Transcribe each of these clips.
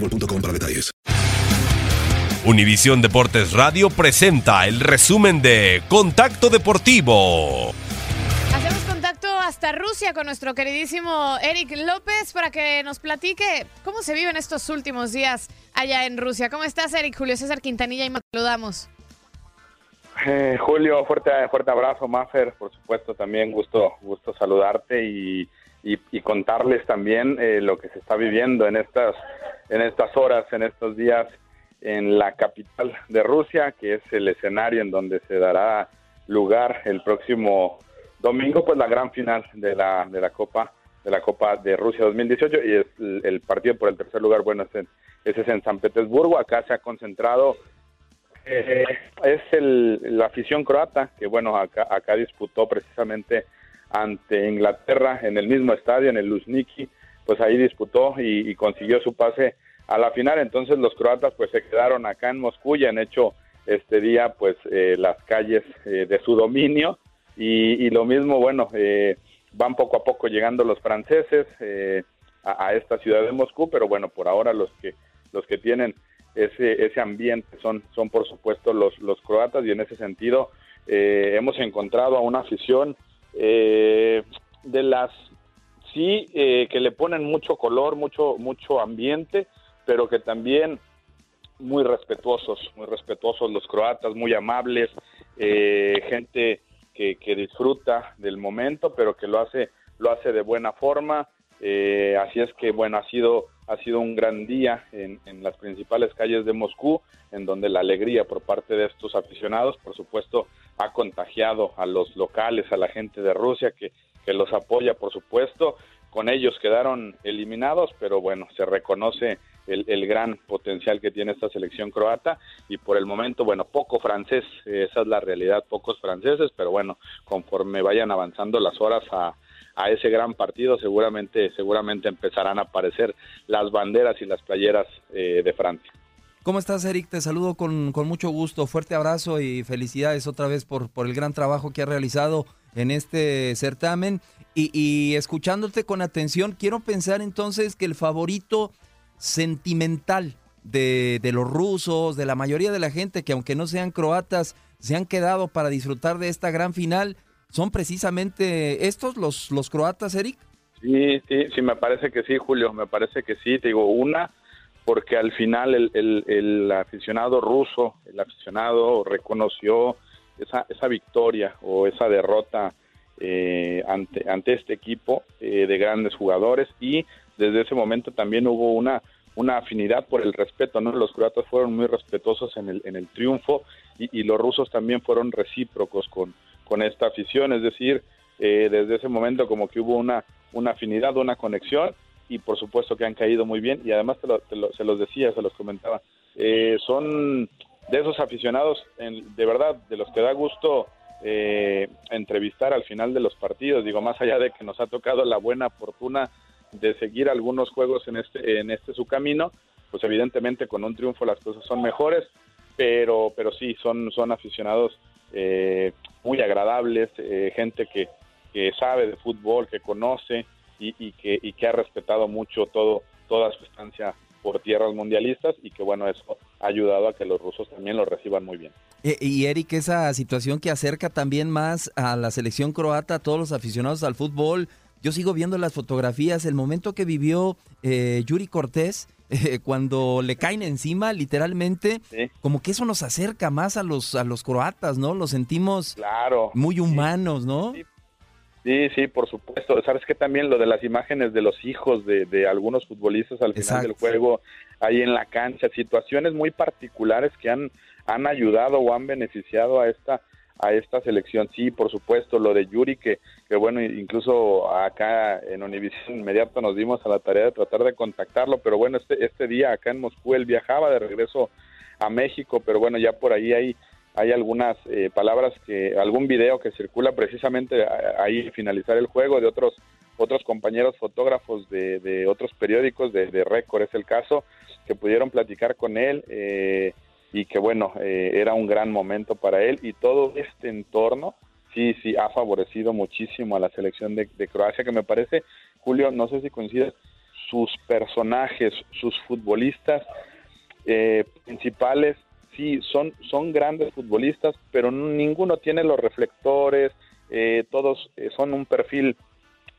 boostmobile.com para detalles. Univisión Deportes Radio presenta el resumen de Contacto Deportivo. Hacemos contacto hasta Rusia con nuestro queridísimo Eric López para que nos platique cómo se viven estos últimos días allá en Rusia. ¿Cómo estás, Eric? Julio César Quintanilla y me saludamos. Eh, Julio, fuerte, fuerte abrazo, Maffer, por supuesto, también gusto, gusto saludarte y, y- y contarles también eh, lo que se está viviendo en estas, en estas horas, en estos días en la capital de Rusia, que es el escenario en donde se dará lugar el próximo domingo, pues la gran final de la, de la Copa de la Copa de Rusia 2018 y es el, el partido por el tercer lugar, bueno, es ese es en San Petersburgo, acá se ha concentrado eh, es el, la afición croata que, bueno, acá, acá disputó precisamente ante Inglaterra en el mismo estadio, en el Luzhniki, pues ahí disputó y, consiguió su pase a la final. Entonces los croatas pues se quedaron acá en Moscú y han hecho este día pues eh, las calles eh, de su dominio y, y lo mismo, bueno, eh, van poco a poco llegando los franceses eh, a, a esta ciudad de Moscú, pero bueno, por ahora los que los que tienen ese, ese ambiente son, son por supuesto los, los croatas y en ese sentido eh, hemos encontrado a una afición eh, de las sí eh, que le ponen mucho color, mucho mucho ambiente, pero que también muy respetuosos, muy respetuosos los croatas, muy amables, eh, gente que, que disfruta del momento, pero que lo hace lo hace de buena forma. Eh, así es que bueno ha sido ha sido un gran día en, en las principales calles de Moscú, en donde la alegría por parte de estos aficionados, por supuesto, ha contagiado a los locales, a la gente de Rusia que, que los apoya, por supuesto. Con ellos quedaron eliminados, pero bueno, se reconoce el, el gran potencial que tiene esta selección croata y por el momento, bueno, poco francés, esa es la realidad, pocos franceses, pero bueno, conforme vayan avanzando las horas a, a ese gran partido, seguramente, seguramente empezarán a aparecer las banderas y las playeras eh, de Francia. ¿Cómo estás, Eric? Te saludo con, con mucho gusto. Fuerte abrazo y felicidades otra vez por, por el gran trabajo que has realizado en este certamen. Y, escuchándote con atención, quiero pensar entonces que el favorito sentimental de, de los rusos, de la mayoría de la gente que aunque no sean croatas, se han quedado para disfrutar de esta gran final, son precisamente estos los, los croatas, Eric. Sí, sí, sí, me parece que sí, Julio, me parece que sí. Te digo, una, porque al final el, el- aficionado ruso, el aficionado reconoció esa, esa victoria o esa derrota eh, ante, ante este equipo eh, de grandes jugadores y desde ese momento también hubo una una afinidad por el respeto, ¿no? Los croatas fueron muy respetuosos en el, en el triunfo y, los rusos también fueron recíprocos con, con esta afición, es decir, eh, desde ese momento como que hubo una, una afinidad, una conexión y por supuesto que han caído muy bien y además se los decía, se los comentaba, eh, son de esos aficionados, de verdad, de los que da gusto eh, entrevistar al final de los partidos, digo, más allá de que nos ha tocado la buena fortuna de seguir algunos juegos en este, en este su camino, pues evidentemente con un triunfo las cosas son mejores, pero, pero sí, son, son aficionados eh, muy agradables, eh, gente que, que sabe de fútbol, que conoce y, y, que, y que ha respetado mucho todo, toda su estancia por tierras mundialistas y que bueno, eso ha ayudado a que los rusos también lo reciban muy bien. Y, y Eric, esa situación que acerca también más a la selección croata, a todos los aficionados al fútbol, yo sigo viendo las fotografías, el momento que vivió eh, Yuri Cortés, eh, cuando le caen encima, literalmente, como que eso nos acerca más a los, a los croatas, ¿no? Los sentimos claro, muy humanos, ¿no? Sí. Sí. por supuesto. Sabes que también lo de las imágenes de los hijos de, algunos futbolistas al final del juego, ahí en la cancha, situaciones muy particulares que han, han ayudado o han beneficiado a esta a esta selección. Sí, por supuesto, lo de Yuri, que, que bueno, incluso acá en Univision inmediato nos dimos a la tarea de tratar de contactarlo, pero bueno, este, este día acá en Moscú él viajaba de regreso a México, pero bueno, ya por ahí hay, hay algunas eh, palabras que, algún video que circula precisamente ahí finalizar el juego de otros otros compañeros fotógrafos de, de otros periódicos, de, de Récord es el caso, que pudieron platicar con él. Eh, y que bueno, eh, era un gran momento para él y todo este entorno sí, sí, ha favorecido muchísimo a la selección de, Croacia, que me parece, Julio, no sé si coincides, sus personajes, sus futbolistas eh, principales, sí, son, son grandes futbolistas, pero ninguno tiene los reflectores, eh, todos son un perfil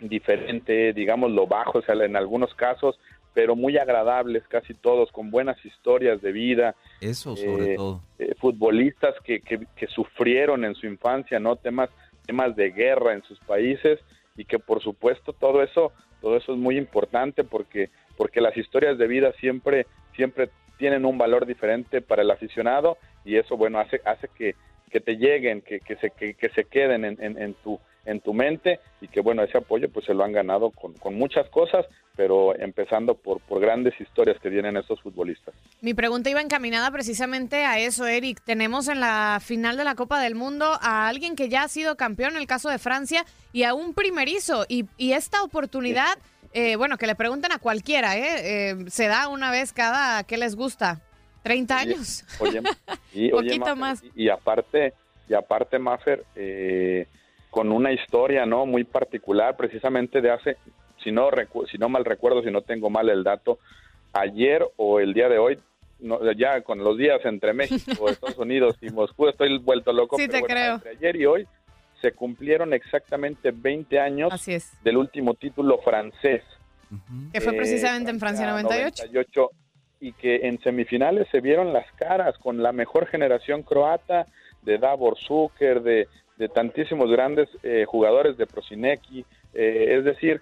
diferente, digamos lo bajo, o sea, en algunos casos pero muy agradables casi todos, con buenas historias de vida. Eso sobre eh, todo. Eh, futbolistas que, que, que, sufrieron en su infancia, ¿no? Temas, temas de guerra en sus países y que por supuesto todo eso, todo eso es muy importante porque, porque las historias de vida siempre, siempre tienen un valor diferente para el aficionado y eso, bueno, hace, hace que, que te lleguen, que, que, se, que, se queden en, en, en tu en tu mente y que bueno, ese apoyo pues se lo han ganado con, con muchas cosas, pero empezando por, por grandes historias que tienen estos futbolistas. Mi pregunta iba encaminada precisamente a eso, Eric. Tenemos en la final de la Copa del Mundo a alguien que ya ha sido campeón, en el caso de Francia, y a un primerizo. Y, y esta oportunidad, eh, bueno, que le pregunten a cualquiera, ¿eh? ¿eh? Se da una vez cada, ¿qué les gusta? ¿30 años? Oye, y, Poquito más. Y, aparte, y aparte, Maffer, eh, con una historia no muy particular, precisamente de hace, si no, si no mal recuerdo, si no tengo mal el dato, ayer o el día de hoy, no, ya con los días entre México, Estados Unidos y Moscú, estoy vuelto loco. Sí, te creo. Entre ayer y hoy se cumplieron exactamente 20 años del último título francés. Que fue precisamente en Francia 98. 98. Y que en semifinales se vieron las caras con la mejor generación croata de Davor Zucker, de de tantísimos grandes eh, jugadores de Prosinecki, eh, es decir,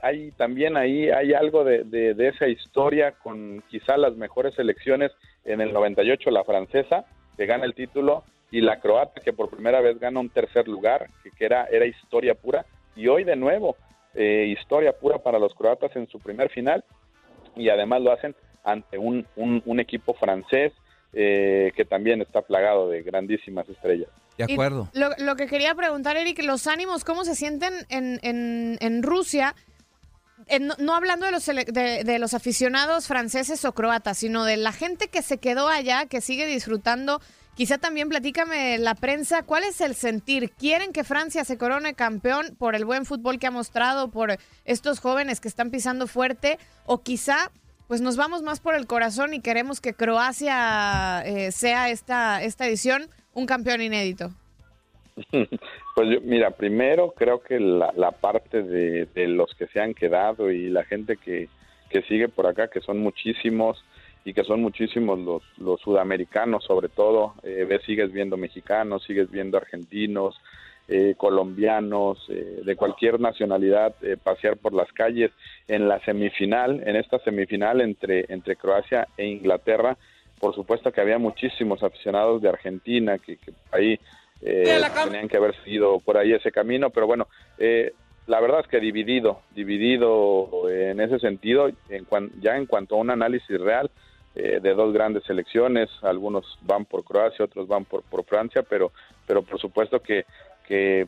hay, también ahí hay algo de, de, esa historia con quizá las mejores selecciones en el 98 la francesa que gana el título y la croata que por primera vez gana un tercer lugar que, era era historia pura y hoy de nuevo eh, historia pura para los croatas en su primer final y además lo hacen ante un, un, equipo francés que también está plagado de grandísimas estrellas. De acuerdo. Lo, que quería preguntar, Eric, los ánimos, ¿cómo se sienten en, en, en Rusia? no, hablando de los, de, los aficionados franceses o croatas, sino de la gente que se quedó allá, que sigue disfrutando. Quizá también platícame la prensa, ¿cuál es el sentir? ¿Quieren que Francia se corone campeón por el buen fútbol que ha mostrado, por estos jóvenes que están pisando fuerte? ¿O quizá pues nos vamos más por el corazón y queremos que Croacia eh, sea esta, esta edición un campeón inédito? Pues yo, mira, primero creo que la, parte de, los que se han quedado y la gente que, que sigue por acá, que son muchísimos y que son muchísimos los, los sudamericanos sobre todo, eh, ves, sigues viendo mexicanos, sigues viendo argentinos, eh, colombianos, eh, de cualquier nacionalidad, eh, pasear por las calles. En la semifinal, en esta semifinal entre, entre Croacia e Inglaterra, por supuesto que había muchísimos aficionados de Argentina que, que ahí tenían que haber seguido por ahí ese camino, pero bueno, la verdad es que dividido, dividido en ese sentido, en ya en cuanto a un análisis real, de dos grandes selecciones, algunos van por Croacia, otros van por, por Francia, pero, pero por supuesto que que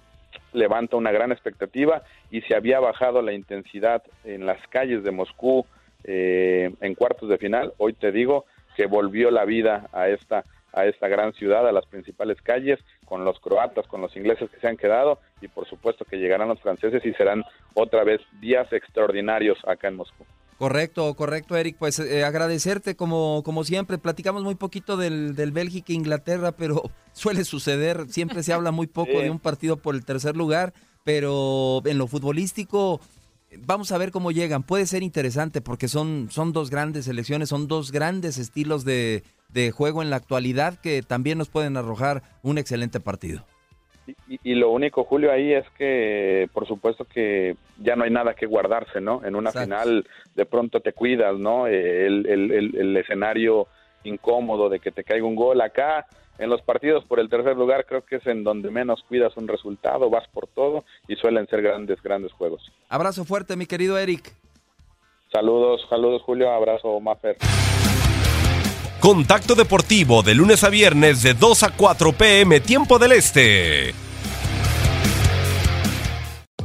levanta una gran expectativa y se había bajado la intensidad en las calles de Moscú eh, en cuartos de final, hoy te digo que volvió la vida a esta a esta gran ciudad, a las principales calles, con los croatas, con los ingleses que se han quedado y por supuesto que llegarán los franceses y serán otra vez días extraordinarios acá en Moscú. Correcto, correcto, Eric. Pues eh, agradecerte como, como siempre. Platicamos muy poquito del, del Bélgica e Inglaterra, pero suele suceder. Siempre se habla muy poco de un partido por el tercer lugar, pero en lo futbolístico vamos a ver cómo llegan. Puede ser interesante porque son, son dos grandes selecciones, son dos grandes estilos de, de juego en la actualidad que también nos pueden arrojar un excelente partido. Y, lo único, Julio, ahí es que, por supuesto que ya no hay nada que guardarse, ¿no? En una final de pronto te cuidas, ¿no? El, el, escenario incómodo de que te caiga un gol acá. En los partidos por el tercer lugar creo que es en donde menos cuidas un resultado, vas por todo y suelen ser grandes, grandes juegos. Abrazo fuerte, mi querido Eric. Saludos, saludos Julio, abrazo Mafer. Contacto Deportivo de lunes a viernes de 2 a 4 pm tiempo del Este.